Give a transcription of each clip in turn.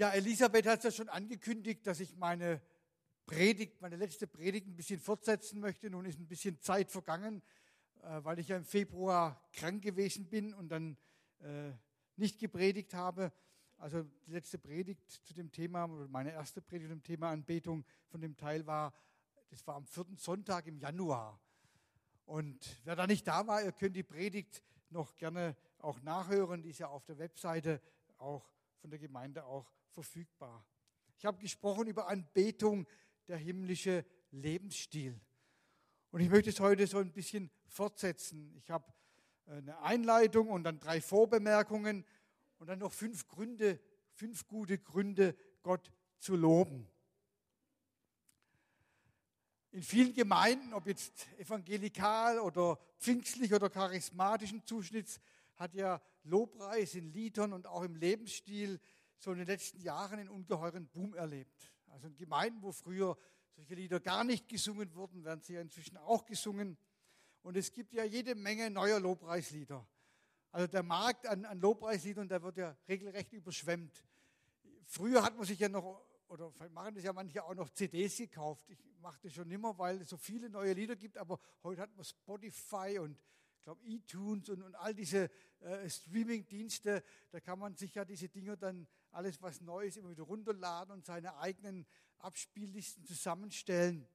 Ja, Elisabeth hat es ja schon angekündigt, dass ich meine Predigt, meine letzte Predigt ein bisschen fortsetzen möchte. Nun ist ein bisschen Zeit vergangen, äh, weil ich ja im Februar krank gewesen bin und dann äh, nicht gepredigt habe. Also die letzte Predigt zu dem Thema, meine erste Predigt zu dem Thema Anbetung von dem Teil war, das war am vierten Sonntag im Januar. Und wer da nicht da war, ihr könnt die Predigt noch gerne auch nachhören. Die ist ja auf der Webseite auch von der Gemeinde auch verfügbar. Ich habe gesprochen über Anbetung, der himmlische Lebensstil. Und ich möchte es heute so ein bisschen fortsetzen. Ich habe äh, eine Einleitung und dann drei Vorbemerkungen und dann noch fünf Gründe, fünf gute Gründe, Gott zu loben. In vielen Gemeinden, ob jetzt evangelikal oder pfingstlich oder charismatischen Zuschnitts, hat ja Lobpreis in Liedern und auch im Lebensstil so in den letzten Jahren einen ungeheuren Boom erlebt. Also in Gemeinden, wo früher solche Lieder gar nicht gesungen wurden, werden sie ja inzwischen auch gesungen. Und es gibt ja jede Menge neuer Lobpreislieder. Also der Markt an, an Lobpreisliedern, der wird ja regelrecht überschwemmt. Früher hat man sich ja noch, oder machen das ja manche auch noch CDs gekauft. Ich mache das schon nimmer, weil es so viele neue Lieder gibt, aber heute hat man Spotify und ich glaube iTunes und, und all diese äh, Streaming-Dienste, da kann man sich ja diese Dinge dann, alles was neu ist, immer wieder runterladen und seine eigenen Abspiellisten zusammenstellen.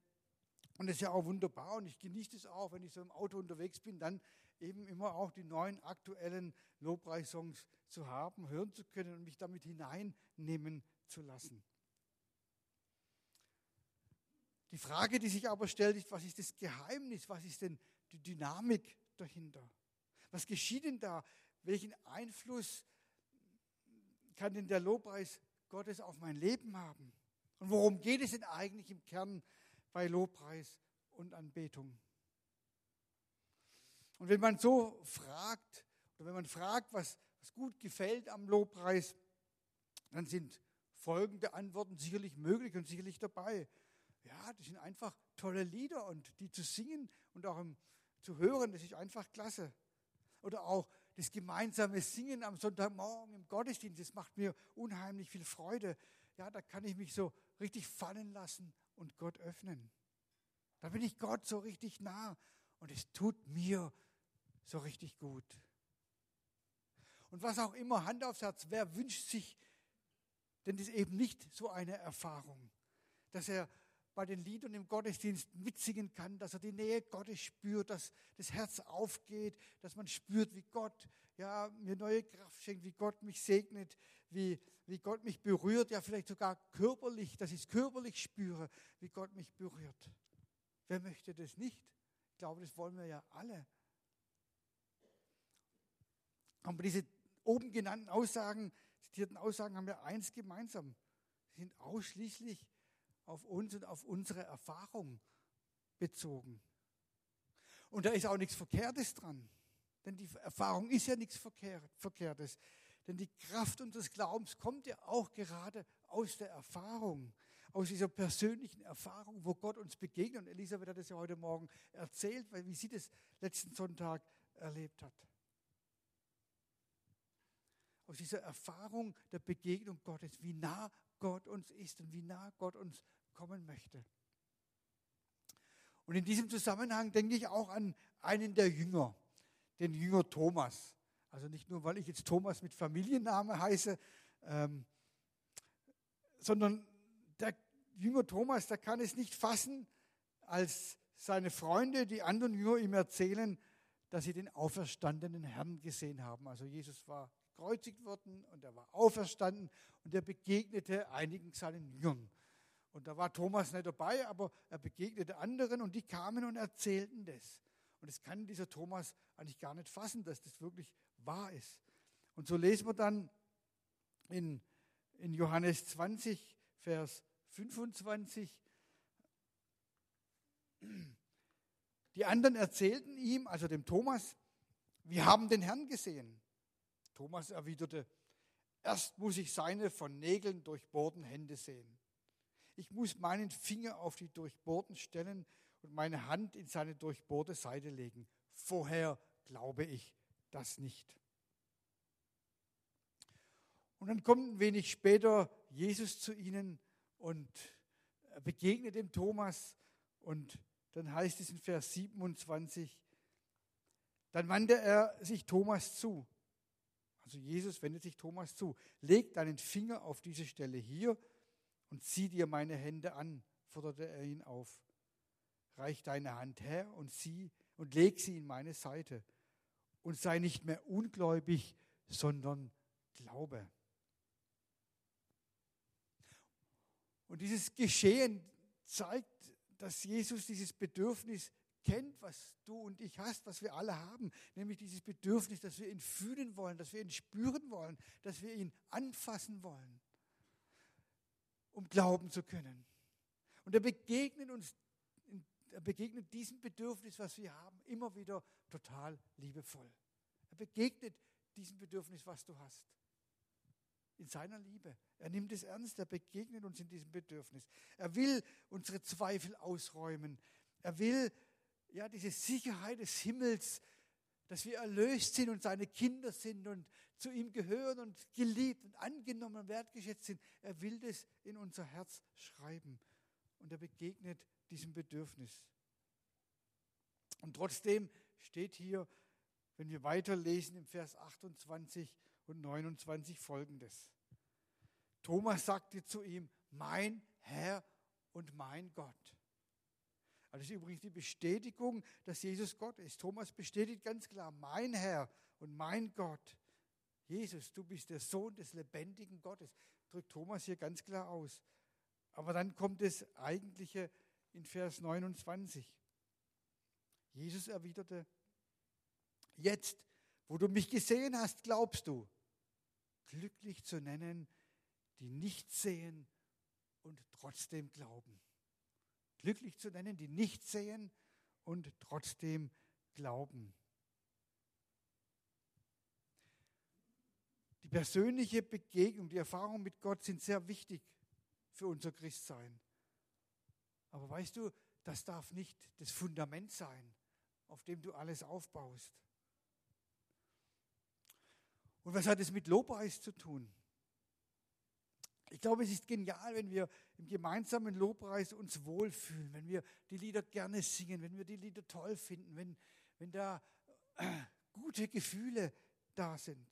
Und das ist ja auch wunderbar und ich genieße es auch, wenn ich so im Auto unterwegs bin, dann eben immer auch die neuen aktuellen Lobpreissongs zu haben, hören zu können und mich damit hineinnehmen zu lassen. Die Frage, die sich aber stellt, ist, was ist das Geheimnis? Was ist denn die Dynamik dahinter? Was geschieht denn da? Welchen Einfluss kann denn der Lobpreis Gottes auf mein Leben haben? Und worum geht es denn eigentlich im Kern bei Lobpreis und Anbetung? Und wenn man so fragt, oder wenn man fragt, was, was gut gefällt am Lobpreis, dann sind folgende Antworten sicherlich möglich und sicherlich dabei. Ja, das sind einfach tolle Lieder und die zu singen und auch im, zu hören, das ist einfach klasse. Oder auch das gemeinsame Singen am Sonntagmorgen im Gottesdienst, das macht mir unheimlich viel Freude. Ja, da kann ich mich so richtig fallen lassen und Gott öffnen. Da bin ich Gott so richtig nah und es tut mir so richtig gut. Und was auch immer, Hand aufs Herz, wer wünscht sich denn das eben nicht so eine Erfahrung, dass er bei den Liedern im Gottesdienst mitsingen kann, dass er die Nähe Gottes spürt, dass das Herz aufgeht, dass man spürt, wie Gott ja, mir neue Kraft schenkt, wie Gott mich segnet, wie, wie Gott mich berührt, ja vielleicht sogar körperlich, dass ich es körperlich spüre, wie Gott mich berührt. Wer möchte das nicht? Ich glaube, das wollen wir ja alle. Aber diese oben genannten Aussagen, zitierten Aussagen haben ja eins gemeinsam. Sie sind ausschließlich auf uns und auf unsere Erfahrung bezogen. Und da ist auch nichts Verkehrtes dran. Denn die Erfahrung ist ja nichts Verkehrtes. Denn die Kraft unseres Glaubens kommt ja auch gerade aus der Erfahrung, aus dieser persönlichen Erfahrung, wo Gott uns begegnet. Und Elisabeth hat es ja heute Morgen erzählt, wie sie das letzten Sonntag erlebt hat. Aus dieser Erfahrung der Begegnung Gottes, wie nah Gott uns ist und wie nah Gott uns kommen möchte. Und in diesem Zusammenhang denke ich auch an einen der Jünger, den Jünger Thomas. Also nicht nur, weil ich jetzt Thomas mit Familienname heiße, ähm, sondern der Jünger Thomas, der kann es nicht fassen, als seine Freunde, die anderen Jünger ihm erzählen, dass sie den auferstandenen Herrn gesehen haben. Also Jesus war gekreuzigt worden und er war auferstanden und er begegnete einigen seinen Jüngern. Und da war Thomas nicht dabei, aber er begegnete anderen und die kamen und erzählten das. Und das kann dieser Thomas eigentlich gar nicht fassen, dass das wirklich wahr ist. Und so lesen wir dann in, in Johannes 20, Vers 25. Die anderen erzählten ihm, also dem Thomas, wir haben den Herrn gesehen. Thomas erwiderte, erst muss ich seine von Nägeln durchbohrten Hände sehen. Ich muss meinen Finger auf die durchbohrten stellen und meine Hand in seine durchbohrte Seite legen. Vorher glaube ich das nicht. Und dann kommt ein wenig später Jesus zu ihnen und begegnet dem Thomas. Und dann heißt es in Vers 27, dann wandte er sich Thomas zu. Also Jesus wendet sich Thomas zu. Leg deinen Finger auf diese Stelle hier und zieh dir meine Hände an, forderte er ihn auf. Reich deine Hand her und sieh und leg sie in meine Seite. Und sei nicht mehr ungläubig, sondern glaube. Und dieses Geschehen zeigt, dass Jesus dieses Bedürfnis kennt, was du und ich hast, was wir alle haben, nämlich dieses Bedürfnis, dass wir ihn fühlen wollen, dass wir ihn spüren wollen, dass wir ihn anfassen wollen, um glauben zu können. Und er begegnet uns, er begegnet diesem Bedürfnis, was wir haben, immer wieder total liebevoll. Er begegnet diesem Bedürfnis, was du hast in seiner Liebe. Er nimmt es ernst, er begegnet uns in diesem Bedürfnis. Er will unsere Zweifel ausräumen. Er will ja diese Sicherheit des Himmels, dass wir erlöst sind und seine Kinder sind und zu ihm gehören und geliebt und angenommen und wertgeschätzt sind. Er will das in unser Herz schreiben und er begegnet diesem Bedürfnis. Und trotzdem steht hier, wenn wir weiterlesen im Vers 28, und 29 folgendes. Thomas sagte zu ihm, mein Herr und mein Gott. Also das ist übrigens die Bestätigung, dass Jesus Gott ist. Thomas bestätigt ganz klar, mein Herr und mein Gott. Jesus, du bist der Sohn des lebendigen Gottes. Drückt Thomas hier ganz klar aus. Aber dann kommt das eigentliche in Vers 29. Jesus erwiderte, jetzt, wo du mich gesehen hast, glaubst du glücklich zu nennen, die nicht sehen und trotzdem glauben. Glücklich zu nennen, die nicht sehen und trotzdem glauben. Die persönliche Begegnung, die Erfahrung mit Gott sind sehr wichtig für unser Christsein. Aber weißt du, das darf nicht das Fundament sein, auf dem du alles aufbaust. Und was hat es mit Lobpreis zu tun? Ich glaube, es ist genial, wenn wir im gemeinsamen Lobpreis uns wohlfühlen, wenn wir die Lieder gerne singen, wenn wir die Lieder toll finden, wenn, wenn da äh, gute Gefühle da sind.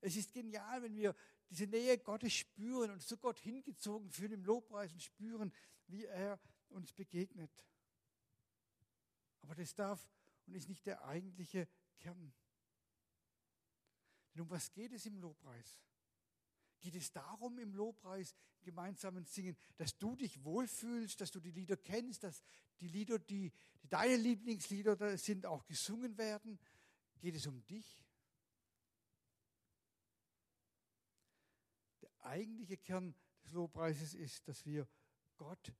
Es ist genial, wenn wir diese Nähe Gottes spüren und zu Gott hingezogen fühlen im Lobpreis und spüren, wie er uns begegnet. Aber das darf und ist nicht der eigentliche Kern. Denn um was geht es im Lobpreis? Geht es darum im Lobpreis, im gemeinsamen Singen, dass du dich wohlfühlst, dass du die Lieder kennst, dass die Lieder, die, die deine Lieblingslieder sind, auch gesungen werden? Geht es um dich? Der eigentliche Kern des Lobpreises ist, dass wir Gott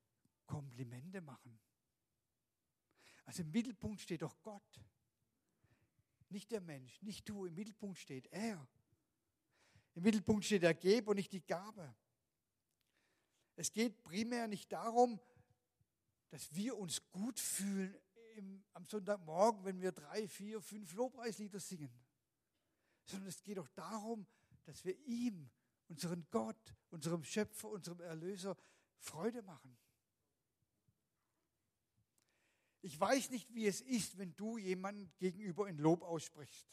Komplimente machen. Also im Mittelpunkt steht doch Gott. Nicht der Mensch, nicht du. Im Mittelpunkt steht er. Im Mittelpunkt steht der Geber und nicht die Gabe. Es geht primär nicht darum, dass wir uns gut fühlen im, am Sonntagmorgen, wenn wir drei, vier, fünf Lobpreislieder singen, sondern es geht auch darum, dass wir ihm, unseren Gott, unserem Schöpfer, unserem Erlöser Freude machen. Ich weiß nicht, wie es ist, wenn du jemandem gegenüber ein Lob aussprichst.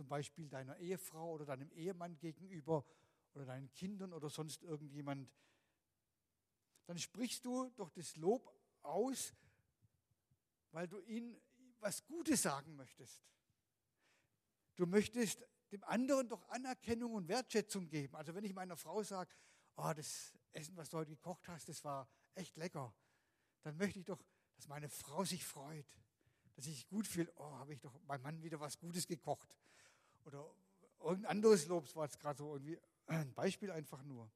Zum Beispiel deiner Ehefrau oder deinem Ehemann gegenüber oder deinen Kindern oder sonst irgendjemand. Dann sprichst du doch das Lob aus, weil du ihnen was Gutes sagen möchtest. Du möchtest dem anderen doch Anerkennung und Wertschätzung geben. Also wenn ich meiner Frau sage, oh, das Essen, was du heute gekocht hast, das war echt lecker, dann möchte ich doch dass meine Frau sich freut, dass ich gut fühle, oh, habe ich doch meinem Mann wieder was Gutes gekocht. Oder irgendein anderes Lob, war jetzt gerade so irgendwie ein Beispiel einfach nur.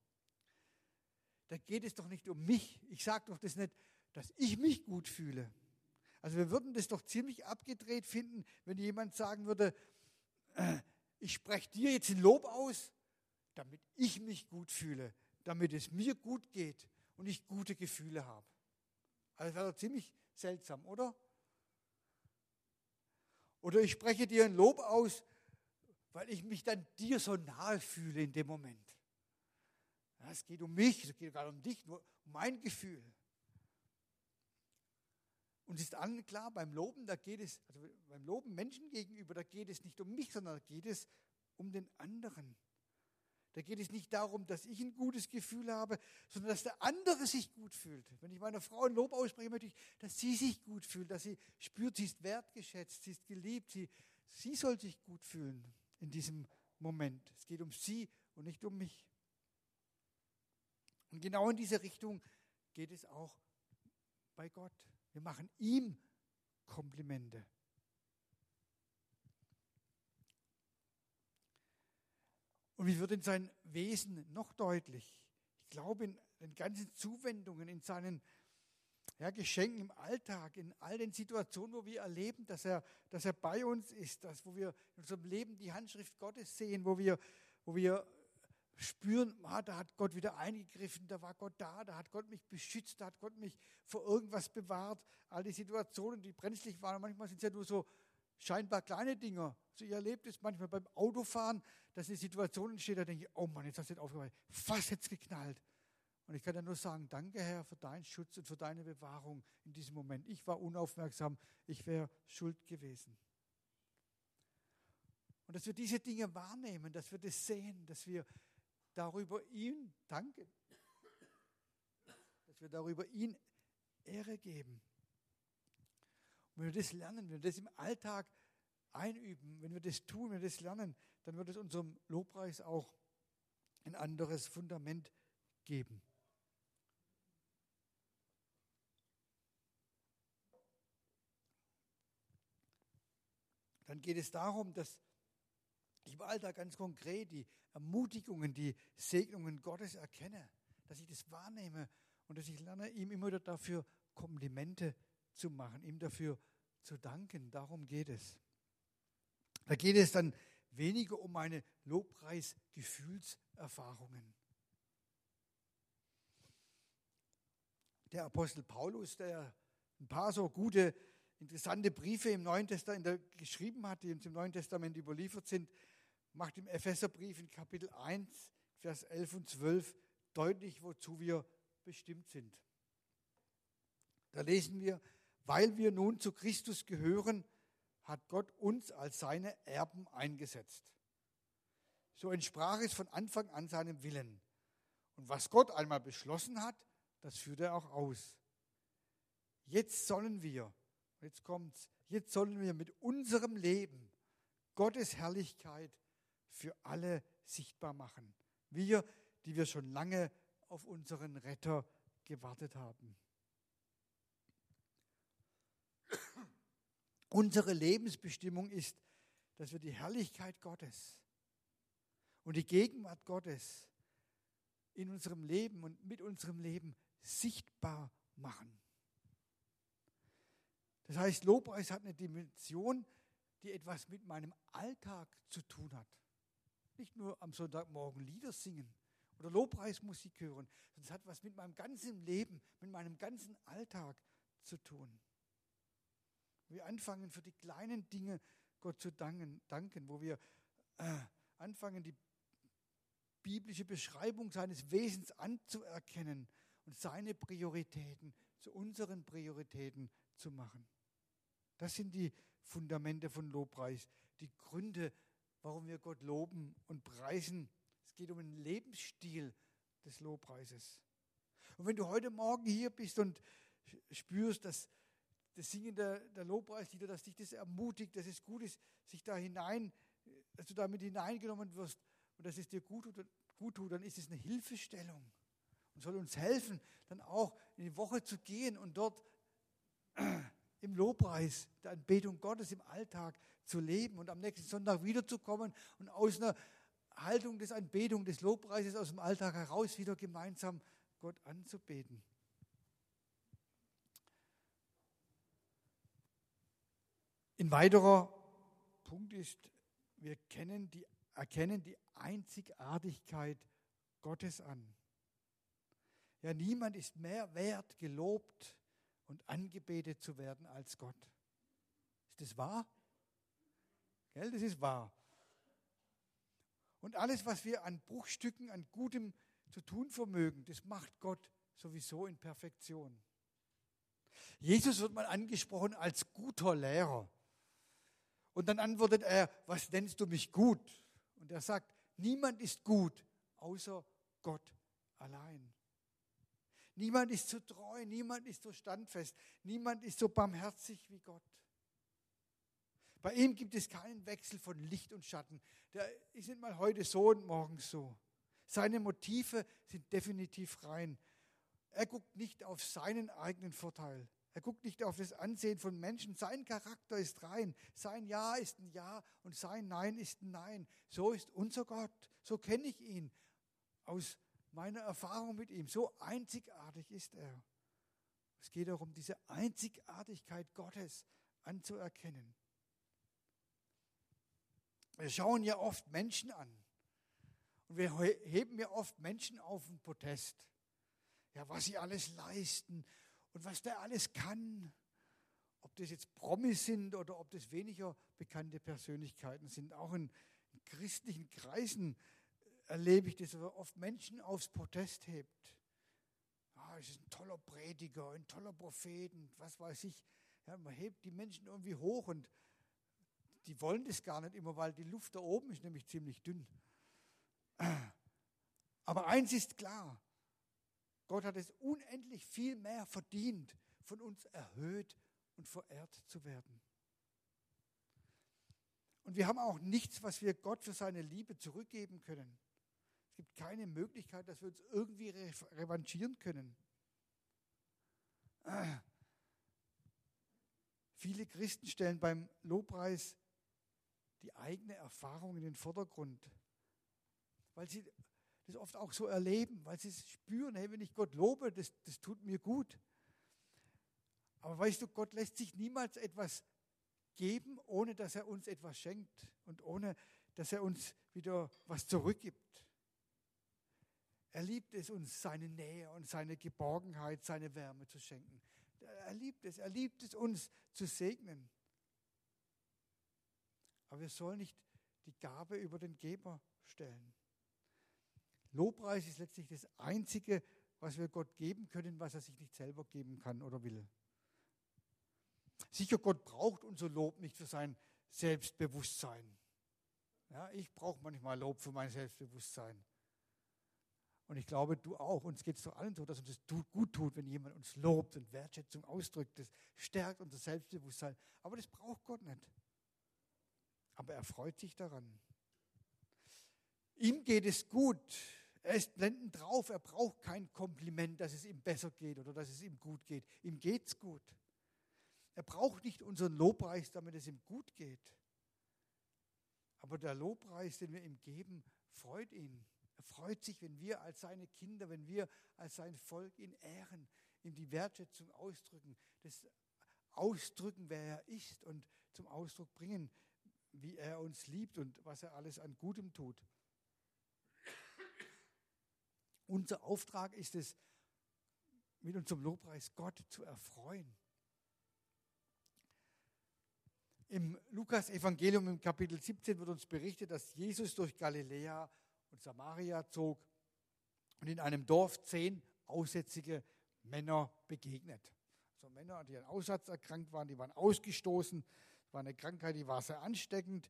Da geht es doch nicht um mich. Ich sage doch das nicht, dass ich mich gut fühle. Also wir würden das doch ziemlich abgedreht finden, wenn jemand sagen würde, ich spreche dir jetzt ein Lob aus, damit ich mich gut fühle, damit es mir gut geht und ich gute Gefühle habe. Also das wäre doch ziemlich seltsam, oder? Oder ich spreche dir ein Lob aus, weil ich mich dann dir so nahe fühle in dem Moment. Es geht um mich, es geht gar um dich, nur um mein Gefühl. Und es ist allen klar, beim Loben, da geht es, also beim Loben Menschen gegenüber, da geht es nicht um mich, sondern da geht es um den anderen. Da geht es nicht darum, dass ich ein gutes Gefühl habe, sondern dass der andere sich gut fühlt. Wenn ich meiner Frau ein Lob ausspreche, möchte ich, dass sie sich gut fühlt, dass sie spürt, sie ist wertgeschätzt, sie ist geliebt, sie, sie soll sich gut fühlen in diesem Moment. Es geht um sie und nicht um mich. Und genau in diese Richtung geht es auch bei Gott. Wir machen ihm Komplimente. Und wie wird in sein Wesen noch deutlich? Ich glaube, in den ganzen Zuwendungen, in seinen ja, Geschenken im Alltag, in all den Situationen, wo wir erleben, dass er, dass er bei uns ist, dass, wo wir in unserem Leben die Handschrift Gottes sehen, wo wir, wo wir spüren, ah, da hat Gott wieder eingegriffen, da war Gott da, da hat Gott mich beschützt, da hat Gott mich vor irgendwas bewahrt. All die Situationen, die brenzlig waren, manchmal sind es ja nur so scheinbar kleine Dinge. Also ihr erlebt es manchmal beim Autofahren, dass eine Situation entsteht, da denke ich, oh Mann, jetzt hast du nicht aufgehört, fast jetzt geknallt. Und ich kann dann nur sagen, danke Herr für deinen Schutz und für deine Bewahrung in diesem Moment. Ich war unaufmerksam, ich wäre schuld gewesen. Und dass wir diese Dinge wahrnehmen, dass wir das sehen, dass wir darüber ihm danken, dass wir darüber ihn Ehre geben. Und wenn wir das lernen, wenn wir das im Alltag einüben, wenn wir das tun, wenn wir das lernen, dann wird es unserem Lobpreis auch ein anderes Fundament geben. Dann geht es darum, dass ich im Alltag ganz konkret die Ermutigungen, die Segnungen Gottes erkenne, dass ich das wahrnehme und dass ich lerne, ihm immer wieder dafür Komplimente zu machen, ihm dafür zu danken. Darum geht es. Da geht es dann weniger um meine Lobpreis-Gefühlserfahrungen. Der Apostel Paulus, der ein paar so gute, interessante Briefe im Neuen Testament geschrieben hat, die uns im Neuen Testament überliefert sind, macht im Epheserbrief in Kapitel 1, Vers 11 und 12 deutlich, wozu wir bestimmt sind. Da lesen wir, weil wir nun zu Christus gehören, hat Gott uns als seine Erben eingesetzt. So entsprach es von Anfang an seinem Willen. Und was Gott einmal beschlossen hat, das führt er auch aus. Jetzt sollen wir, jetzt kommt's, jetzt sollen wir mit unserem Leben Gottes Herrlichkeit für alle sichtbar machen. Wir, die wir schon lange auf unseren Retter gewartet haben. Unsere Lebensbestimmung ist, dass wir die Herrlichkeit Gottes und die Gegenwart Gottes in unserem Leben und mit unserem Leben sichtbar machen. Das heißt, Lobpreis hat eine Dimension, die etwas mit meinem Alltag zu tun hat. Nicht nur am Sonntagmorgen Lieder singen oder Lobpreismusik hören, sondern es hat was mit meinem ganzen Leben, mit meinem ganzen Alltag zu tun wir anfangen, für die kleinen Dinge Gott zu danken, danken wo wir äh, anfangen, die biblische Beschreibung seines Wesens anzuerkennen und seine Prioritäten zu unseren Prioritäten zu machen. Das sind die Fundamente von Lobpreis, die Gründe, warum wir Gott loben und preisen. Es geht um den Lebensstil des Lobpreises. Und wenn du heute Morgen hier bist und spürst, dass das Singen der, der Lobpreislieder, dass dich das ermutigt, dass es gut ist, sich da hinein, dass du damit hineingenommen wirst und dass es dir gut tut, gut tut, dann ist es eine Hilfestellung und soll uns helfen, dann auch in die Woche zu gehen und dort im Lobpreis, der Anbetung Gottes im Alltag zu leben und am nächsten Sonntag wiederzukommen und aus einer Haltung des Anbetung, des Lobpreises aus dem Alltag heraus wieder gemeinsam Gott anzubeten. Ein weiterer Punkt ist, wir die, erkennen die Einzigartigkeit Gottes an. Ja, niemand ist mehr wert, gelobt und angebetet zu werden als Gott. Ist das wahr? Gell, das ist wahr. Und alles, was wir an Bruchstücken, an Gutem zu tun vermögen, das macht Gott sowieso in Perfektion. Jesus wird mal angesprochen als guter Lehrer. Und dann antwortet er, was nennst du mich gut? Und er sagt, niemand ist gut, außer Gott allein. Niemand ist so treu, niemand ist so standfest, niemand ist so barmherzig wie Gott. Bei ihm gibt es keinen Wechsel von Licht und Schatten. Der ist nicht mal heute so und morgen so. Seine Motive sind definitiv rein. Er guckt nicht auf seinen eigenen Vorteil. Er guckt nicht auf das Ansehen von Menschen. Sein Charakter ist rein. Sein Ja ist ein Ja und sein Nein ist ein Nein. So ist unser Gott. So kenne ich ihn aus meiner Erfahrung mit ihm. So einzigartig ist er. Es geht darum, diese Einzigartigkeit Gottes anzuerkennen. Wir schauen ja oft Menschen an. Und wir heben ja oft Menschen auf den Protest. Ja, was sie alles leisten und was der alles kann. Ob das jetzt Promis sind oder ob das weniger bekannte Persönlichkeiten sind. Auch in, in christlichen Kreisen erlebe ich das, dass oft Menschen aufs Protest hebt. Ah, es ist ein toller Prediger, ein toller Prophet, was weiß ich. Ja, man hebt die Menschen irgendwie hoch und die wollen das gar nicht immer, weil die Luft da oben ist nämlich ziemlich dünn. Aber eins ist klar, Gott hat es unendlich viel mehr verdient, von uns erhöht und verehrt zu werden. Und wir haben auch nichts, was wir Gott für seine Liebe zurückgeben können. Es gibt keine Möglichkeit, dass wir uns irgendwie revanchieren können. Viele Christen stellen beim Lobpreis die eigene Erfahrung in den Vordergrund, weil sie das oft auch so erleben, weil sie es spüren, hey, wenn ich Gott lobe, das, das tut mir gut. Aber weißt du, Gott lässt sich niemals etwas geben, ohne dass er uns etwas schenkt und ohne dass er uns wieder was zurückgibt. Er liebt es, uns seine Nähe und seine Geborgenheit, seine Wärme zu schenken. Er liebt es, er liebt es, uns zu segnen. Aber wir sollen nicht die Gabe über den Geber stellen. Lobpreis ist letztlich das Einzige, was wir Gott geben können, was er sich nicht selber geben kann oder will. Sicher, Gott braucht unser Lob nicht für sein Selbstbewusstsein. Ja, ich brauche manchmal Lob für mein Selbstbewusstsein. Und ich glaube, du auch. Uns geht es doch allen so, dass uns das gut tut, wenn jemand uns lobt und Wertschätzung ausdrückt. Das stärkt unser Selbstbewusstsein. Aber das braucht Gott nicht aber er freut sich daran. Ihm geht es gut. Er ist blendend drauf. Er braucht kein Kompliment, dass es ihm besser geht oder dass es ihm gut geht. Ihm geht's gut. Er braucht nicht unseren Lobpreis, damit es ihm gut geht. Aber der Lobpreis, den wir ihm geben, freut ihn. Er freut sich, wenn wir als seine Kinder, wenn wir als sein Volk ihn ehren, ihm die Wertschätzung ausdrücken, das ausdrücken, wer er ist und zum Ausdruck bringen, wie er uns liebt und was er alles an Gutem tut. Unser Auftrag ist es, mit unserem Lobpreis Gott zu erfreuen. Im Lukas-Evangelium im Kapitel 17 wird uns berichtet, dass Jesus durch Galiläa und Samaria zog und in einem Dorf zehn aussätzige Männer begegnet. Also Männer, die an Aussatz erkrankt waren, die waren ausgestoßen, war eine Krankheit, die war sehr ansteckend.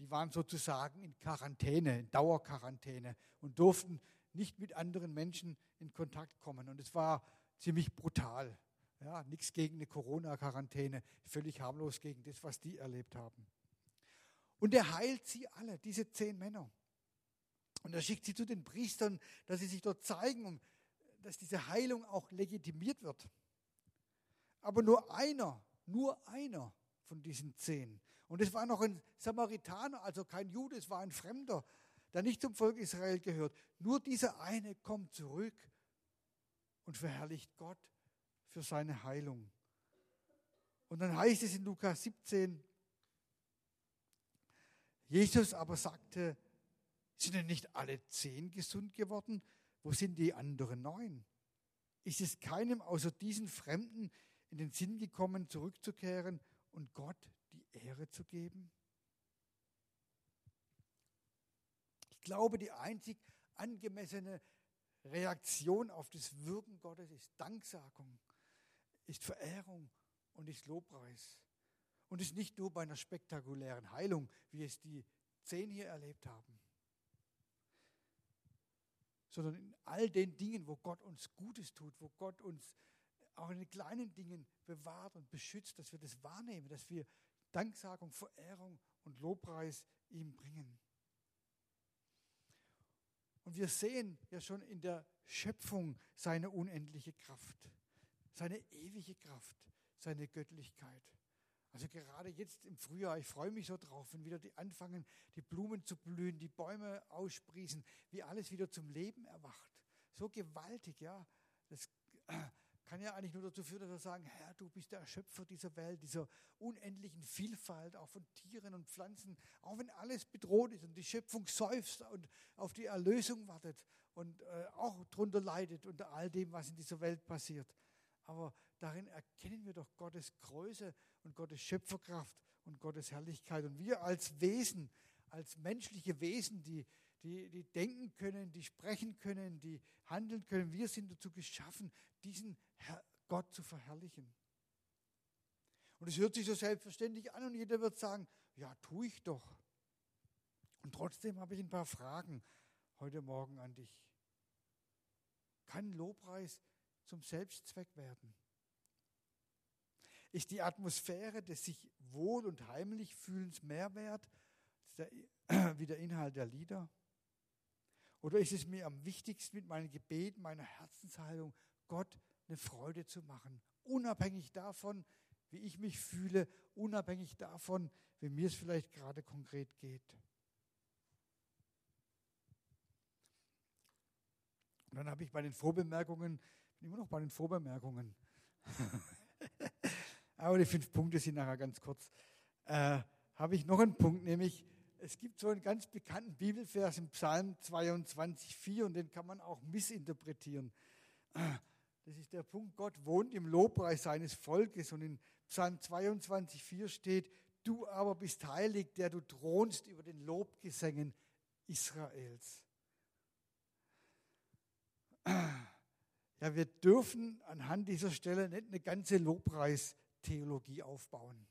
Die waren sozusagen in Quarantäne, in Dauerquarantäne und durften nicht mit anderen Menschen in Kontakt kommen. Und es war ziemlich brutal. Ja, nichts gegen eine Corona-Quarantäne, völlig harmlos gegen das, was die erlebt haben. Und er heilt sie alle, diese zehn Männer. Und er schickt sie zu den Priestern, dass sie sich dort zeigen, um, dass diese Heilung auch legitimiert wird. Aber nur einer, nur einer von diesen zehn. Und es war noch ein Samaritaner, also kein Jude, es war ein Fremder, der nicht zum Volk Israel gehört. Nur dieser eine kommt zurück und verherrlicht Gott für seine Heilung. Und dann heißt es in Lukas 17, Jesus aber sagte, sind denn nicht alle zehn gesund geworden? Wo sind die anderen neun? Ist es keinem außer diesen Fremden in den Sinn gekommen, zurückzukehren und Gott die Ehre zu geben? Ich glaube, die einzig angemessene Reaktion auf das Wirken Gottes ist Danksagung, ist Verehrung und ist Lobpreis. Und ist nicht nur bei einer spektakulären Heilung, wie es die zehn hier erlebt haben, sondern in all den Dingen, wo Gott uns Gutes tut, wo Gott uns auch in den kleinen Dingen bewahrt und beschützt, dass wir das wahrnehmen, dass wir Danksagung, Verehrung und Lobpreis ihm bringen. Und wir sehen ja schon in der Schöpfung seine unendliche Kraft, seine ewige Kraft, seine Göttlichkeit. Also gerade jetzt im Frühjahr, ich freue mich so drauf, wenn wieder die anfangen, die Blumen zu blühen, die Bäume aussprießen, wie alles wieder zum Leben erwacht. So gewaltig, ja. Das kann ja eigentlich nur dazu führen, dass wir sagen, Herr, du bist der Erschöpfer dieser Welt, dieser unendlichen Vielfalt, auch von Tieren und Pflanzen, auch wenn alles bedroht ist und die Schöpfung seufzt und auf die Erlösung wartet und äh, auch darunter leidet unter all dem, was in dieser Welt passiert. Aber darin erkennen wir doch Gottes Größe und Gottes Schöpferkraft und Gottes Herrlichkeit. Und wir als Wesen, als menschliche Wesen, die, die, die denken können, die sprechen können, die handeln können, wir sind dazu geschaffen, diesen Herr Gott zu verherrlichen. Und es hört sich so selbstverständlich an und jeder wird sagen, ja, tue ich doch. Und trotzdem habe ich ein paar Fragen heute Morgen an dich. Kann Lobpreis zum Selbstzweck werden? Ist die Atmosphäre des sich wohl und heimlich fühlens mehr wert wie der Inhalt der Lieder? Oder ist es mir am wichtigsten mit meinen Gebeten, meiner Herzenshaltung, Gott eine Freude zu machen, unabhängig davon, wie ich mich fühle, unabhängig davon, wie mir es vielleicht gerade konkret geht? Und dann habe ich bei den Vorbemerkungen, bin immer noch bei den Vorbemerkungen, aber die fünf Punkte sind nachher ganz kurz. Äh, habe ich noch einen Punkt, nämlich es gibt so einen ganz bekannten Bibelvers im Psalm 22, 4 und den kann man auch missinterpretieren. Das ist der Punkt, Gott wohnt im Lobpreis seines Volkes und in Psalm 22, 4 steht, du aber bist heilig, der du thronst über den Lobgesängen Israels. Ja, wir dürfen anhand dieser Stelle nicht eine ganze Lobpreis Theologie aufbauen.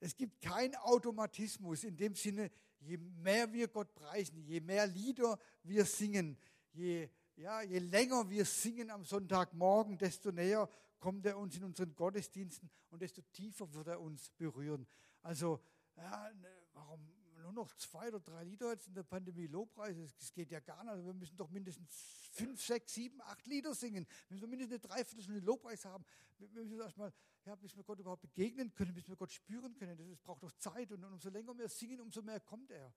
Es gibt keinen Automatismus in dem Sinne, je mehr wir Gott preisen, je mehr Lieder wir singen, je, ja, je länger wir singen am Sonntagmorgen, desto näher kommt er uns in unseren Gottesdiensten und desto tiefer wird er uns berühren. Also, ja, ne, warum nur noch zwei oder drei Lieder jetzt in der Pandemie Lobpreis? Das geht ja gar nicht. Also wir müssen doch mindestens fünf, sechs, sieben, acht Lieder singen. Wir müssen mindestens eine Dreiviertelstunde Lobpreis haben. Wir müssen erstmal, ja, bis wir Gott überhaupt begegnen können, bis wir Gott spüren können. Das, braucht doch Zeit. Und, und umso länger wir singen, umso mehr kommt er.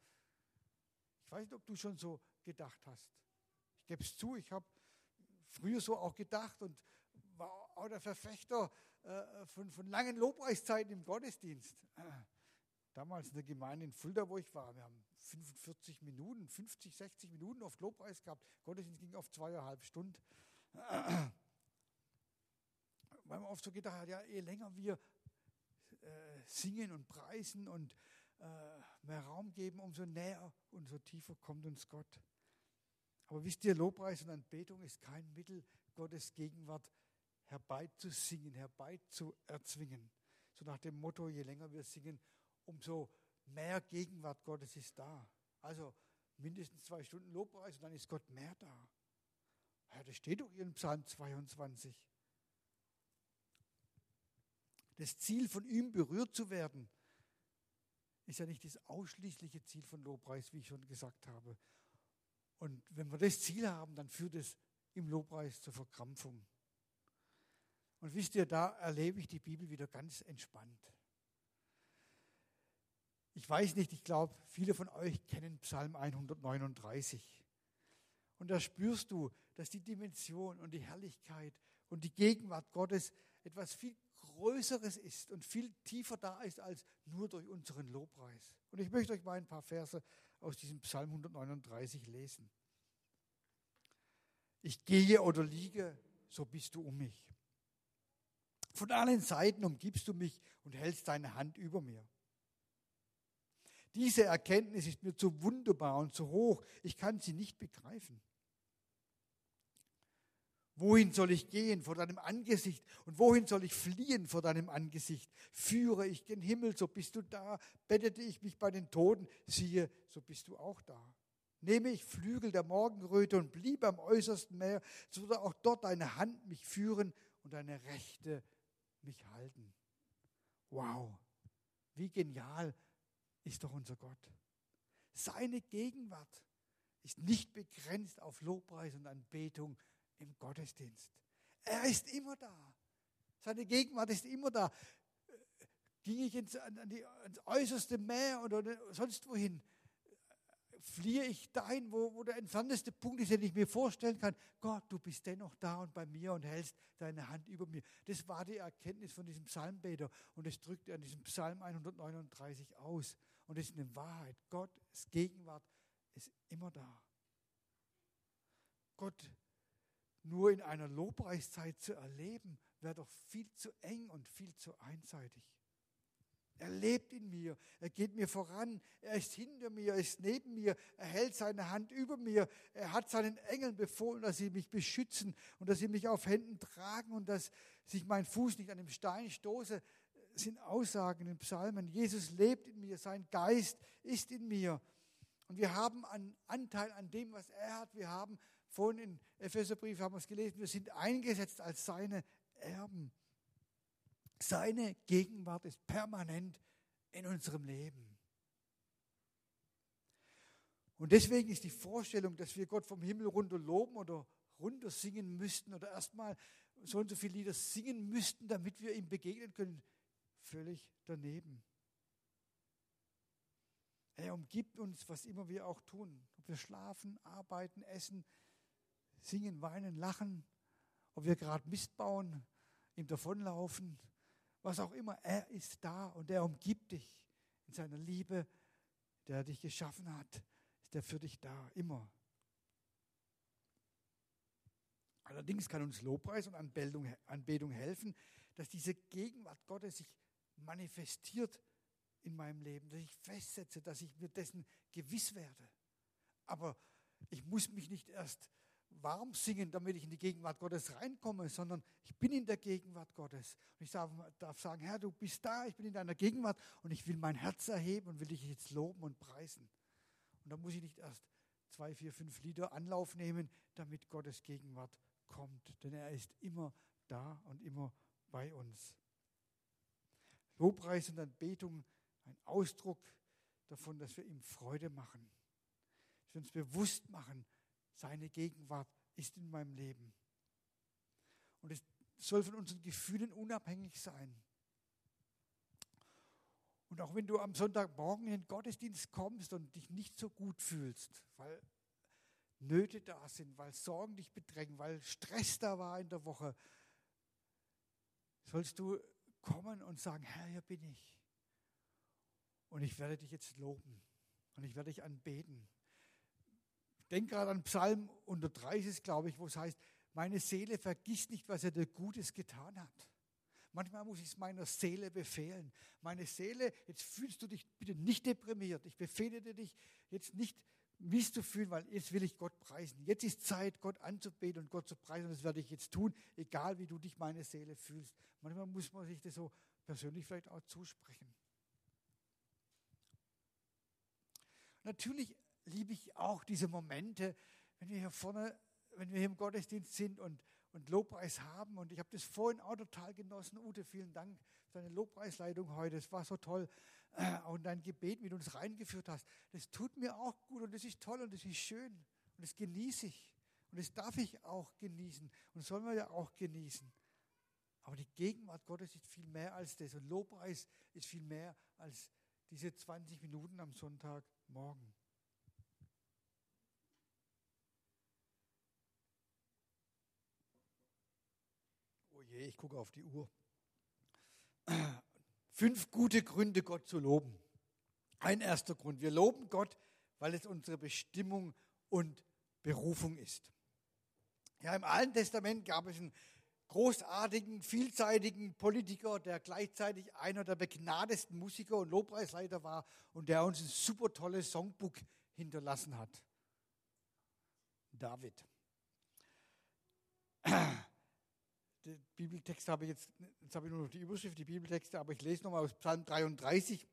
Ich weiß nicht, ob du schon so gedacht hast. Ich gebe es zu, ich habe früher so auch gedacht und war auch der Verfechter äh, von, von langen Lobpreiszeiten im Gottesdienst. Damals in der Gemeinde in Fulda, wo ich war, wir haben 45 Minuten, 50, 60 Minuten auf Lobpreis gehabt. Gottesdienst ging auf zweieinhalb Stunden. Weil man oft so gedacht hat, ja, je länger wir äh, singen und preisen und äh, mehr Raum geben, umso näher und so tiefer kommt uns Gott. Aber wisst ihr, Lobpreis und Anbetung ist kein Mittel, Gottes Gegenwart herbeizusingen, herbeizuerzwingen. So nach dem Motto, je länger wir singen, umso mehr Gegenwart Gottes ist da. Also mindestens zwei Stunden Lobpreis und dann ist Gott mehr da. Ja, das steht doch in Psalm 22. Das Ziel von ihm berührt zu werden, ist ja nicht das ausschließliche Ziel von Lobpreis, wie ich schon gesagt habe. Und wenn wir das Ziel haben, dann führt es im Lobpreis zur Verkrampfung. Und wisst ihr, da erlebe ich die Bibel wieder ganz entspannt. Ich weiß nicht, ich glaube, viele von euch kennen Psalm 139. Und da spürst du, dass die Dimension und die Herrlichkeit und die Gegenwart Gottes etwas viel Größeres ist und viel tiefer da ist als nur durch unseren Lobpreis. Und ich möchte euch mal ein paar Verse aus diesem Psalm 139 lesen. Ich gehe oder liege, so bist du um mich. Von allen Seiten umgibst du mich und hältst deine Hand über mir. Diese Erkenntnis ist mir zu wunderbar und zu hoch. Ich kann sie nicht begreifen. Wohin soll ich gehen vor deinem Angesicht? Und wohin soll ich fliehen vor deinem Angesicht? Führe ich gen Himmel, so bist du da. Bettete ich mich bei den Toten, siehe, so bist du auch da. Nehme ich Flügel der Morgenröte und bliebe am äußersten Meer, so würde auch dort deine Hand mich führen und deine Rechte mich halten. Wow, wie genial ist doch unser Gott. Seine Gegenwart ist nicht begrenzt auf Lobpreis und Anbetung im Gottesdienst. Er ist immer da. Seine Gegenwart ist immer da. Ging ich ins, an die, ins äußerste Meer oder sonst wohin, fliehe ich dahin, wo, wo der entfernteste Punkt ist, den ich mir vorstellen kann. Gott, du bist dennoch da und bei mir und hältst deine Hand über mir. Das war die Erkenntnis von diesem Psalmbeter und das drückt er an diesem Psalm 139 aus. Und das ist eine Wahrheit. Gottes Gegenwart ist immer da. Gott nur in einer Lobpreiszeit zu erleben, wäre doch viel zu eng und viel zu einseitig. Er lebt in mir, er geht mir voran, er ist hinter mir, er ist neben mir, er hält seine Hand über mir, er hat seinen Engeln befohlen, dass sie mich beschützen und dass sie mich auf Händen tragen und dass sich mein Fuß nicht an dem Stein stoße, das sind Aussagen in Psalmen. Jesus lebt in mir, sein Geist ist in mir. Und wir haben einen Anteil an dem, was er hat. Wir haben vorhin in Epheserbrief haben wir es gelesen, wir sind eingesetzt als seine Erben. Seine Gegenwart ist permanent in unserem Leben. Und deswegen ist die Vorstellung, dass wir Gott vom Himmel runter loben oder runter singen müssten oder erstmal so und so viele Lieder singen müssten, damit wir ihm begegnen können, völlig daneben. Er umgibt uns, was immer wir auch tun. Ob wir schlafen, arbeiten, essen, singen, weinen, lachen, ob wir gerade Mist bauen, ihm davonlaufen, was auch immer. Er ist da und er umgibt dich in seiner Liebe, der dich geschaffen hat, ist er für dich da, immer. Allerdings kann uns Lobpreis und Anbetung, Anbetung helfen, dass diese Gegenwart Gottes sich manifestiert in meinem Leben, dass ich festsetze, dass ich mir dessen gewiss werde. Aber ich muss mich nicht erst warm singen, damit ich in die Gegenwart Gottes reinkomme, sondern ich bin in der Gegenwart Gottes. Und ich darf sagen, Herr, du bist da, ich bin in deiner Gegenwart und ich will mein Herz erheben und will dich jetzt loben und preisen. Und da muss ich nicht erst zwei, vier, fünf Lieder Anlauf nehmen, damit Gottes Gegenwart kommt. Denn er ist immer da und immer bei uns. Lobpreis und Anbetung ein Ausdruck davon, dass wir ihm Freude machen. Dass wir uns bewusst machen, seine Gegenwart ist in meinem Leben. Und es soll von unseren Gefühlen unabhängig sein. Und auch wenn du am Sonntagmorgen in den Gottesdienst kommst und dich nicht so gut fühlst, weil Nöte da sind, weil Sorgen dich bedrängen, weil Stress da war in der Woche, sollst du kommen und sagen, Herr, hier bin ich. Und ich werde dich jetzt loben und ich werde dich anbeten denke gerade an Psalm 130, glaube ich, wo es heißt, meine Seele vergisst nicht, was er dir Gutes getan hat. Manchmal muss ich es meiner Seele befehlen. Meine Seele, jetzt fühlst du dich bitte nicht deprimiert. Ich befehle dir dich jetzt nicht mies zu fühlen, weil jetzt will ich Gott preisen. Jetzt ist Zeit, Gott anzubeten und Gott zu preisen. Und das werde ich jetzt tun, egal wie du dich meine Seele fühlst. Manchmal muss man sich das so persönlich vielleicht auch zusprechen. Natürlich liebe ich auch diese Momente, wenn wir hier vorne, wenn wir hier im Gottesdienst sind und, und Lobpreis haben. Und ich habe das vorhin auch total genossen. Ute, vielen Dank für deine Lobpreisleitung heute. Es war so toll. Äh, und dein Gebet, wie du uns reingeführt hast, das tut mir auch gut und das ist toll und das ist schön. Und das genieße ich. Und das darf ich auch genießen. Und sollen wir ja auch genießen. Aber die Gegenwart Gottes ist viel mehr als das. Und Lobpreis ist viel mehr als diese 20 Minuten am Sonntagmorgen. Je, ich gucke auf die Uhr. Fünf gute Gründe, Gott zu loben. Ein erster Grund. Wir loben Gott, weil es unsere Bestimmung und Berufung ist. Ja, im Alten Testament gab es einen großartigen, vielseitigen Politiker, der gleichzeitig einer der begnadesten Musiker und Lobpreisleiter war und der uns ein super tolles Songbook hinterlassen hat. David. Die Bibeltexte habe ich jetzt, jetzt habe ich nur noch die Überschrift, die Bibeltexte, aber ich lese nochmal aus Psalm 33,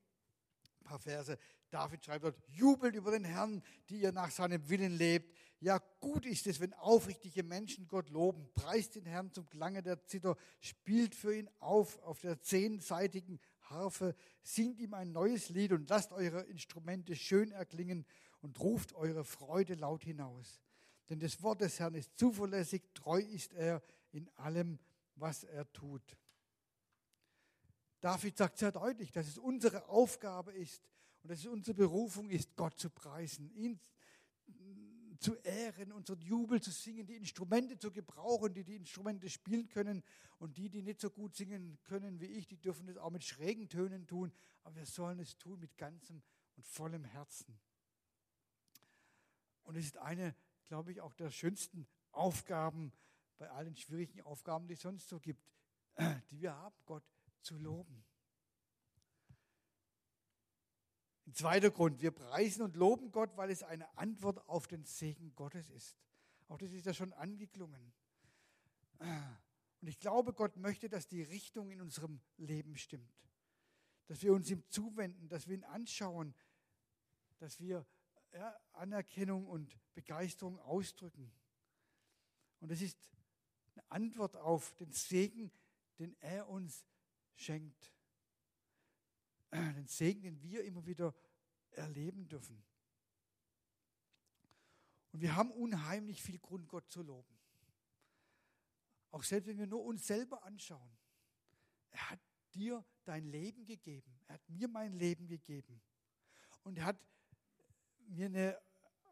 ein paar Verse. David schreibt dort, jubelt über den Herrn, die ihr nach seinem Willen lebt. Ja, gut ist es, wenn aufrichtige Menschen Gott loben. Preist den Herrn zum Klange der Zither, spielt für ihn auf auf der zehnseitigen Harfe, singt ihm ein neues Lied und lasst eure Instrumente schön erklingen und ruft eure Freude laut hinaus. Denn das Wort des Herrn ist zuverlässig, treu ist er in allem, was er tut. David sagt sehr deutlich, dass es unsere Aufgabe ist und dass es unsere Berufung ist, Gott zu preisen, ihn zu ehren, unseren Jubel zu singen, die Instrumente zu gebrauchen, die die Instrumente spielen können. Und die, die nicht so gut singen können wie ich, die dürfen das auch mit schrägen Tönen tun. Aber wir sollen es tun mit ganzem und vollem Herzen. Und es ist eine, glaube ich, auch der schönsten Aufgaben bei allen schwierigen Aufgaben, die es sonst so gibt, die wir haben, Gott zu loben. Ein zweiter Grund, wir preisen und loben Gott, weil es eine Antwort auf den Segen Gottes ist. Auch das ist ja schon angeklungen. Und ich glaube, Gott möchte, dass die Richtung in unserem Leben stimmt. Dass wir uns ihm zuwenden, dass wir ihn anschauen, dass wir ja, Anerkennung und Begeisterung ausdrücken. Und es ist Antwort auf den Segen, den er uns schenkt. Den Segen, den wir immer wieder erleben dürfen. Und wir haben unheimlich viel Grund, Gott zu loben. Auch selbst wenn wir nur uns selber anschauen. Er hat dir dein Leben gegeben. Er hat mir mein Leben gegeben. Und er hat mir eine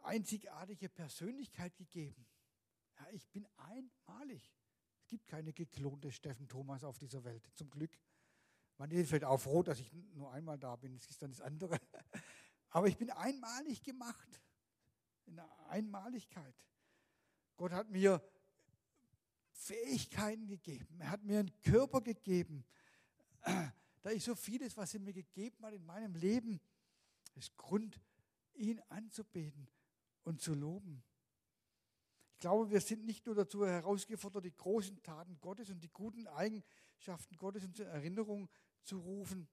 einzigartige Persönlichkeit gegeben. Ja, ich bin einmalig. Es gibt keine geklonte Steffen Thomas auf dieser Welt, zum Glück. Man vielleicht auch froh, dass ich nur einmal da bin, das ist dann das andere. Aber ich bin einmalig gemacht, in der Einmaligkeit. Gott hat mir Fähigkeiten gegeben, er hat mir einen Körper gegeben. Da ist so vieles, was er mir gegeben hat in meinem Leben. Ist Grund, ihn anzubeten und zu loben. Ich glaube, wir sind nicht nur dazu herausgefordert, die großen Taten Gottes und die guten Eigenschaften Gottes in Erinnerung zu rufen.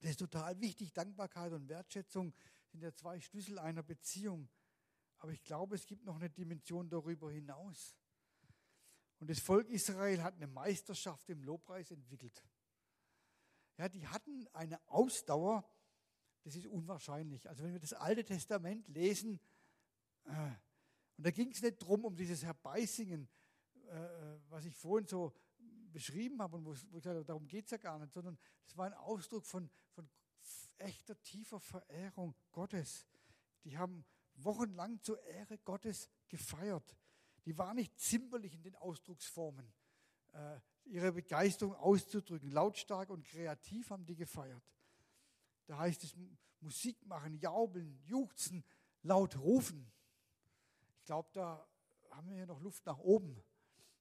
Das ist total wichtig. Dankbarkeit und Wertschätzung sind ja zwei Schlüssel einer Beziehung. Aber ich glaube, es gibt noch eine Dimension darüber hinaus. Und das Volk Israel hat eine Meisterschaft im Lobpreis entwickelt. Ja, die hatten eine Ausdauer, das ist unwahrscheinlich. Also wenn wir das Alte Testament lesen, äh, und da ging es nicht darum, um dieses Herbeisingen, äh, äh, was ich vorhin so beschrieben habe und wo, ich sage, darum geht es ja gar nicht, sondern es war ein Ausdruck von, von echter, tiefer Verehrung Gottes. Die haben wochenlang zur Ehre Gottes gefeiert. Die waren nicht zimperlich in den Ausdrucksformen, äh, ihre Begeisterung auszudrücken. Lautstark und kreativ haben die gefeiert. Da heißt es Musik machen, jaubeln, juchzen, laut rufen. Ich glaube, da haben wir noch Luft nach oben.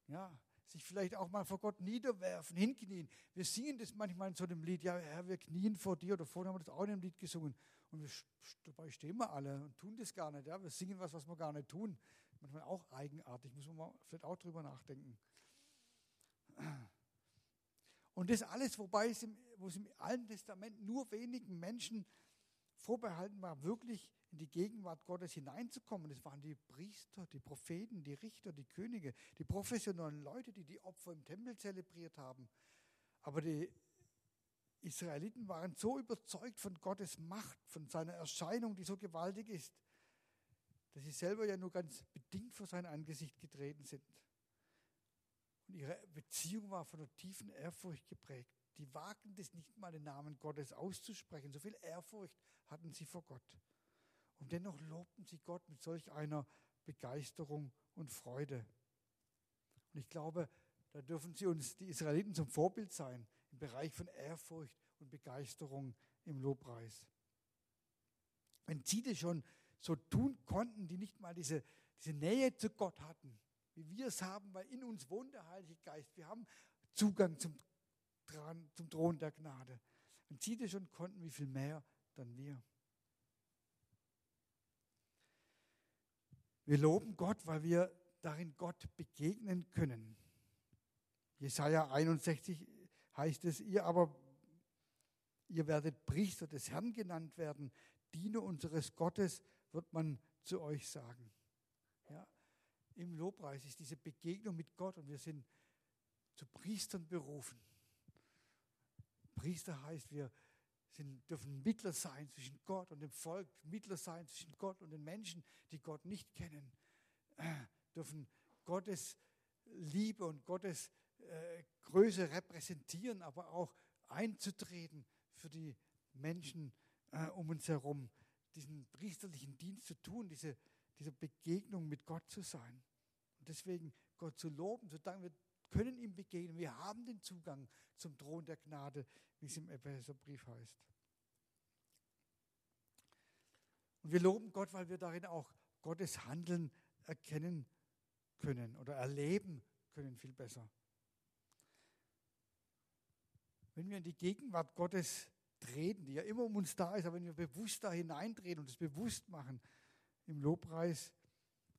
Ja, sich vielleicht auch mal vor Gott niederwerfen, hinknien. Wir singen das manchmal in so einem Lied, ja Herr, wir knien vor dir, oder vorhin haben wir das auch in einem Lied gesungen. Und wir, dabei stehen wir alle und tun das gar nicht. Ja? Wir singen was, was wir gar nicht tun. Manchmal auch eigenartig, muss man mal vielleicht auch drüber nachdenken. Und das alles, wobei es im, wo es im Alten Testament nur wenigen Menschen vorbehalten war, wirklich in die Gegenwart Gottes hineinzukommen. Das waren die Priester, die Propheten, die Richter, die Könige, die professionellen Leute, die die Opfer im Tempel zelebriert haben. Aber die Israeliten waren so überzeugt von Gottes Macht, von seiner Erscheinung, die so gewaltig ist, dass sie selber ja nur ganz bedingt vor sein Angesicht getreten sind. Und ihre Beziehung war von einer tiefen Ehrfurcht geprägt. Die wagten das nicht mal, den Namen Gottes auszusprechen. So viel Ehrfurcht hatten sie vor Gott. Und dennoch lobten sie Gott mit solch einer Begeisterung und Freude. Und ich glaube, da dürfen sie uns, die Israeliten, zum Vorbild sein im Bereich von Ehrfurcht und Begeisterung im Lobpreis. Wenn sie das schon so tun konnten, die nicht mal diese, diese Nähe zu Gott hatten, wie wir es haben, weil in uns wohnt der Heilige Geist. Wir haben Zugang zum, zum Thron der Gnade. Und sie das schon konnten, wie viel mehr dann wir. Wir loben Gott, weil wir darin Gott begegnen können. Jesaja 61 heißt es, ihr aber, ihr werdet Priester des Herrn genannt werden, Diener unseres Gottes wird man zu euch sagen. Ja, Im Lobpreis ist diese Begegnung mit Gott und wir sind zu Priestern berufen. Priester heißt, wir sind, dürfen Mittler sein zwischen Gott und dem Volk, Mittler sein zwischen Gott und den Menschen, die Gott nicht kennen, äh, dürfen Gottes Liebe und Gottes äh, Größe repräsentieren, aber auch einzutreten für die Menschen äh, um uns herum, diesen priesterlichen Dienst zu tun, diese, diese Begegnung mit Gott zu sein. Und deswegen Gott zu loben, zu danken, wir können ihm begegnen, wir haben den Zugang zum Thron der Gnade, wie es im Epheserbrief heißt. Und wir loben Gott, weil wir darin auch Gottes Handeln erkennen können oder erleben können, viel besser. Wenn wir in die Gegenwart Gottes treten, die ja immer um uns da ist, aber wenn wir bewusst da hineintreten und es bewusst machen im Lobpreis,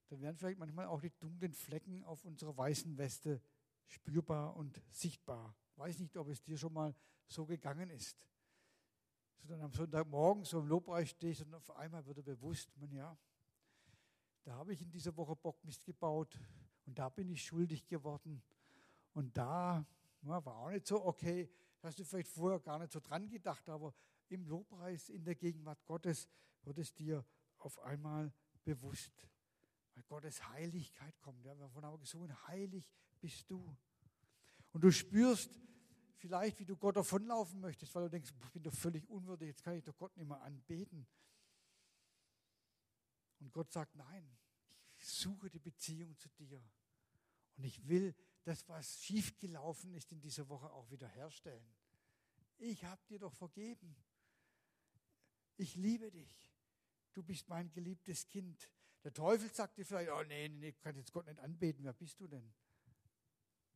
dann werden vielleicht manchmal auch die dunklen Flecken auf unserer weißen Weste spürbar und sichtbar. Ich weiß nicht, ob es dir schon mal so gegangen ist. So dann am Sonntagmorgen so im Lobpreis stehst und auf einmal wird dir bewusst, man ja, da habe ich in dieser Woche Bockmist gebaut und da bin ich schuldig geworden und da ja, war auch nicht so okay. Hast du vielleicht vorher gar nicht so dran gedacht, aber im Lobpreis, in der Gegenwart Gottes wird es dir auf einmal bewusst. Weil Gottes Heiligkeit kommt. Ja, wir haben aber gesungen, heilig bist du. Und du spürst vielleicht, wie du Gott davonlaufen möchtest, weil du denkst, ich bin doch völlig unwürdig, jetzt kann ich doch Gott nicht mehr anbeten. Und Gott sagt, nein, ich suche die Beziehung zu dir. Und ich will das, was schiefgelaufen ist in dieser Woche, auch wieder herstellen. Ich habe dir doch vergeben. Ich liebe dich. Du bist mein geliebtes Kind. Der Teufel sagt dir vielleicht, oh nee, nee, du kannst jetzt Gott nicht anbeten. Wer bist du denn?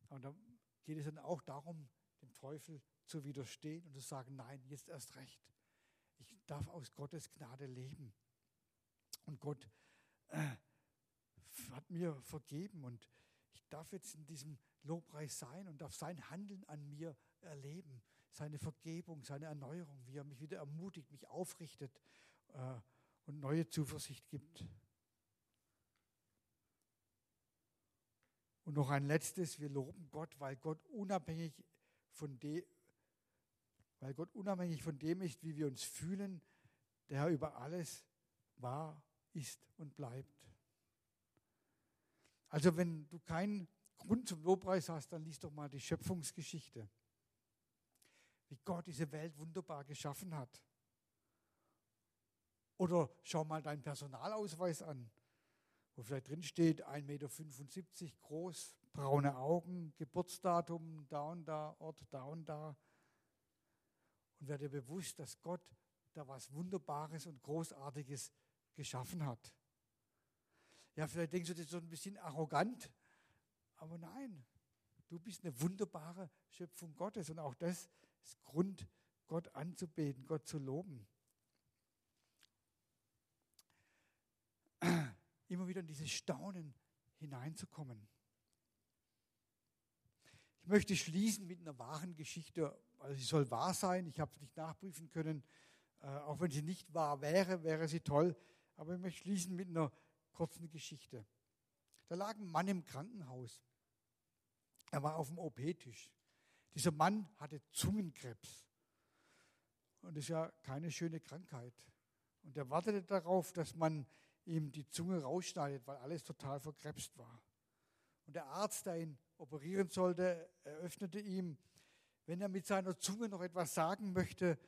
Und da geht es dann auch darum, dem Teufel zu widerstehen und zu sagen, nein, jetzt erst recht. Ich darf aus Gottes Gnade leben. Und Gott äh, hat mir vergeben und ich darf jetzt in diesem Lobpreis sein und darf sein Handeln an mir erleben, seine Vergebung, seine Erneuerung, wie er mich wieder ermutigt, mich aufrichtet äh, und neue Zuversicht gibt. Und noch ein letztes, wir loben Gott, weil Gott unabhängig von dem, weil Gott unabhängig von dem ist, wie wir uns fühlen, der über alles war, ist und bleibt. Also wenn du keinen Grund zum Lobpreis hast, dann liest doch mal die Schöpfungsgeschichte. Wie Gott diese Welt wunderbar geschaffen hat. Oder schau mal deinen Personalausweis an, wo vielleicht drin steht 1,75 Meter groß, braune Augen, Geburtsdatum da und da, Ort da und da. Und werde bewusst, dass Gott da was Wunderbares und Großartiges geschaffen hat. Ja, vielleicht denkst du, das ist so ein bisschen arrogant, aber nein, du bist eine wunderbare Schöpfung Gottes und auch das ist Grund, Gott anzubeten, Gott zu loben. Immer wieder in dieses Staunen hineinzukommen. Ich möchte schließen mit einer wahren Geschichte. Also sie soll wahr sein. Ich habe es nicht nachprüfen können. Äh, auch wenn sie nicht wahr wäre, wäre sie toll. Aber ich möchte schließen mit einer kurzen Geschichte. Da lag ein Mann im Krankenhaus. Er war auf dem OP-Tisch. Dieser Mann hatte Zungenkrebs. Und das ist ja keine schöne Krankheit. Und er wartete darauf, dass man ihm die Zunge rausschneidet, weil alles total verkrebst war. Und der Arzt, der ihn operieren sollte, eröffnete ihm, wenn er mit seiner Zunge noch etwas sagen möchte,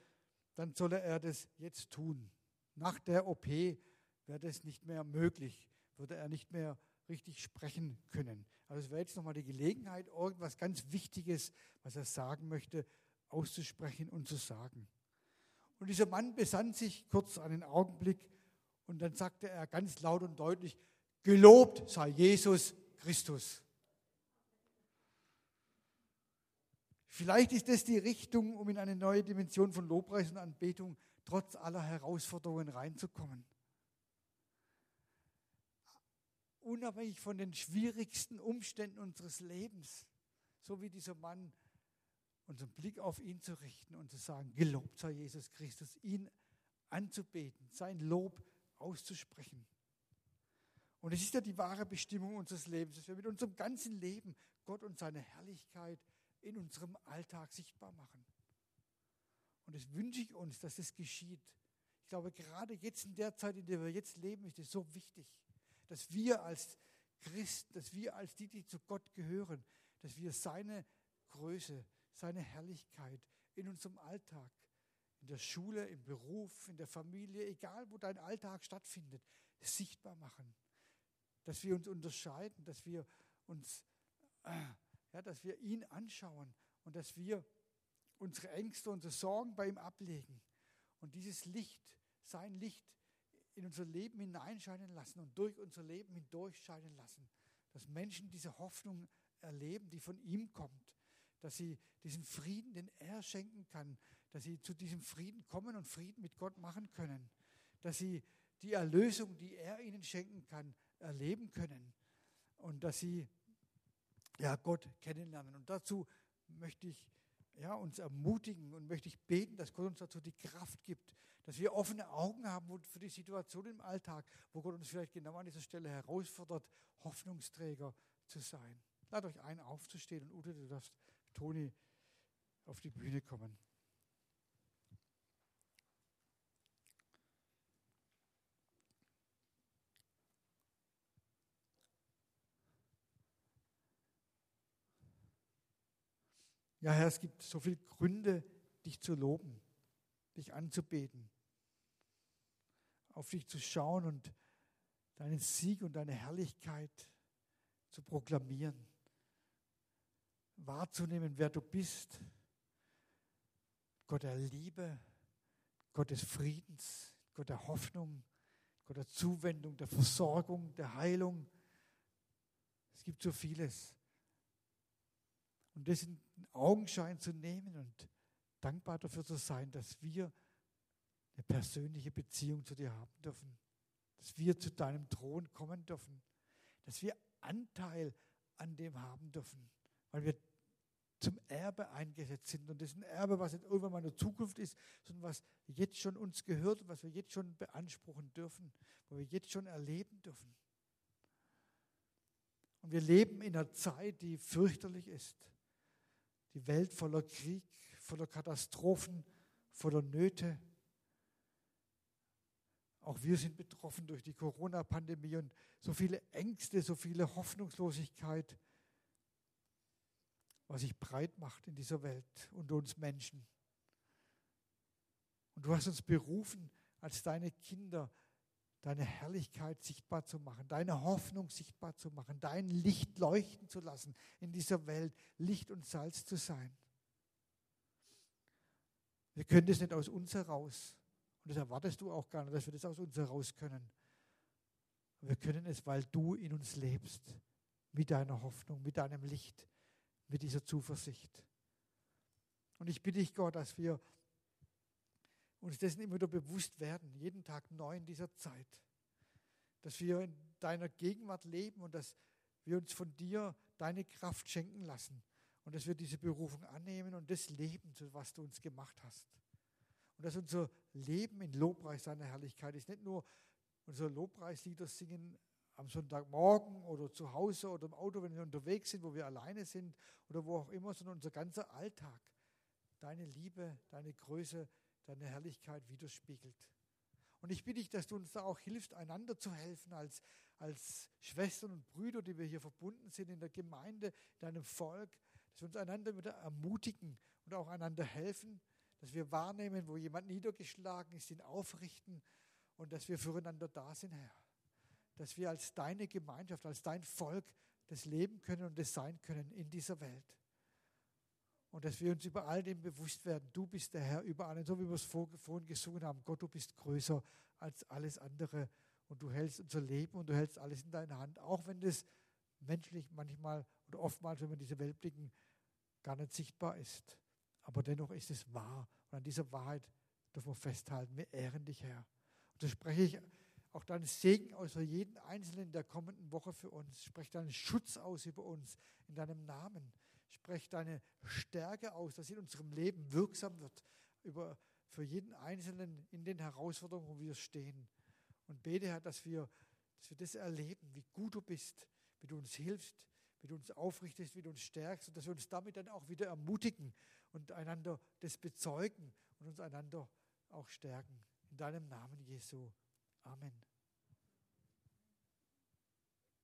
dann solle er das jetzt tun. Nach der OP wäre das nicht mehr möglich, würde er nicht mehr richtig sprechen können. Also es wäre jetzt nochmal die Gelegenheit, irgendwas ganz Wichtiges, was er sagen möchte, auszusprechen und zu sagen. Und dieser Mann besann sich kurz einen Augenblick und dann sagte er ganz laut und deutlich, gelobt sei Jesus Christus. Vielleicht ist das die Richtung, um in eine neue Dimension von Lobpreis und Anbetung trotz aller Herausforderungen reinzukommen. Unabhängig von den schwierigsten Umständen unseres Lebens, so wie dieser Mann, unseren Blick auf ihn zu richten und zu sagen, gelobt sei Jesus Christus, ihn anzubeten, sein Lob auszusprechen. Und es ist ja die wahre Bestimmung unseres Lebens, dass wir mit unserem ganzen Leben Gott und seine Herrlichkeit in unserem Alltag sichtbar machen. Und das wünsche ich uns, dass es geschieht. Ich glaube, gerade jetzt in der Zeit, in der wir jetzt leben, ist es so wichtig, dass wir als Christen, dass wir als die, die zu Gott gehören, dass wir seine Größe, seine Herrlichkeit in unserem Alltag, in der Schule, im Beruf, in der Familie, egal wo dein Alltag stattfindet, sichtbar machen. Dass wir uns unterscheiden, dass wir uns äh, ja, dass wir ihn anschauen und dass wir unsere Ängste, unsere Sorgen bei ihm ablegen und dieses Licht, sein Licht in unser Leben hineinscheinen lassen und durch unser Leben hindurchscheinen lassen, dass Menschen diese Hoffnung erleben, die von ihm kommt, dass sie diesen Frieden, den er schenken kann, dass sie zu diesem Frieden kommen und Frieden mit Gott machen können, dass sie die Erlösung, die er ihnen schenken kann, erleben können und dass sie ja, Gott kennenlernen. Und dazu möchte ich ja, uns ermutigen und möchte ich beten, dass Gott uns dazu die Kraft gibt, dass wir offene Augen haben für die Situation im Alltag, wo Gott uns vielleicht genau an dieser Stelle herausfordert, Hoffnungsträger zu sein. Lad euch ein, aufzustehen und Ute, du darfst Toni auf die Bühne kommen. Ja, Herr, es gibt so viele Gründe, dich zu loben, dich anzubeten, auf dich zu schauen und deinen Sieg und deine Herrlichkeit zu proklamieren, wahrzunehmen, wer du bist. Gott der Liebe, Gott des Friedens, Gott der Hoffnung, Gott der Zuwendung, der Versorgung, der Heilung. Es gibt so vieles. Und das in Augenschein zu nehmen und dankbar dafür zu sein, dass wir eine persönliche Beziehung zu dir haben dürfen. Dass wir zu deinem Thron kommen dürfen. Dass wir Anteil an dem haben dürfen. Weil wir zum Erbe eingesetzt sind. Und das ist ein Erbe, was nicht irgendwann mal in der Zukunft ist, sondern was jetzt schon uns gehört was wir jetzt schon beanspruchen dürfen, wo wir jetzt schon erleben dürfen. Und wir leben in einer Zeit, die fürchterlich ist die Welt voller Krieg, voller Katastrophen, voller Nöte. Auch wir sind betroffen durch die Corona-Pandemie und so viele Ängste, so viele Hoffnungslosigkeit, was sich breit macht in dieser Welt und uns Menschen. Und du hast uns berufen, als deine Kinder deine Herrlichkeit sichtbar zu machen, deine Hoffnung sichtbar zu machen, dein Licht leuchten zu lassen in dieser Welt, Licht und Salz zu sein. Wir können das nicht aus uns heraus. Und das erwartest du auch gar nicht, dass wir das aus uns heraus können. Wir können es, weil du in uns lebst, mit deiner Hoffnung, mit deinem Licht, mit dieser Zuversicht. Und ich bitte dich, Gott, dass wir uns dessen immer wieder bewusst werden, jeden Tag neu in dieser Zeit. Dass wir in deiner Gegenwart leben und dass wir uns von dir deine Kraft schenken lassen und dass wir diese Berufung annehmen und das leben, was du uns gemacht hast. Und dass unser Leben in Lobpreis deiner Herrlichkeit ist. Nicht nur unser Lobpreislieder singen am Sonntagmorgen oder zu Hause oder im Auto, wenn wir unterwegs sind, wo wir alleine sind oder wo auch immer, sondern unser ganzer Alltag. Deine Liebe, deine Größe, deine Herrlichkeit widerspiegelt. Und ich bitte dich, dass du uns da auch hilfst, einander zu helfen als, als Schwestern und Brüder, die wir hier verbunden sind in der Gemeinde, in deinem Volk, dass wir uns einander wieder ermutigen und auch einander helfen, dass wir wahrnehmen, wo jemand niedergeschlagen ist, ihn aufrichten und dass wir füreinander da sind, Herr. Dass wir als deine Gemeinschaft, als dein Volk das leben können und das sein können in dieser Welt. Und dass wir uns über all dem bewusst werden, du bist der Herr über allen, so wie wir es vorhin gesungen haben, Gott, du bist größer als alles andere und du hältst unser Leben und du hältst alles in deiner Hand, auch wenn das menschlich manchmal oder oftmals, wenn wir diese Welt blicken, gar nicht sichtbar ist. Aber dennoch ist es wahr. Und an dieser Wahrheit dürfen wir festhalten. Wir ehren dich, Herr. Und so spreche ich auch deinen Segen aus für jeden Einzelnen der kommenden Woche für uns. Spreche deinen Schutz aus über uns in deinem Namen. Spreche deine Stärke aus, dass sie in unserem Leben wirksam wird über, für jeden Einzelnen in den Herausforderungen, wo wir stehen. Und bete, Herr, dass wir, dass wir das erleben, wie gut du bist, wie du uns hilfst, wie du uns aufrichtest, wie du uns stärkst und dass wir uns damit dann auch wieder ermutigen und einander das bezeugen und uns einander auch stärken. In deinem Namen, Jesu. Amen.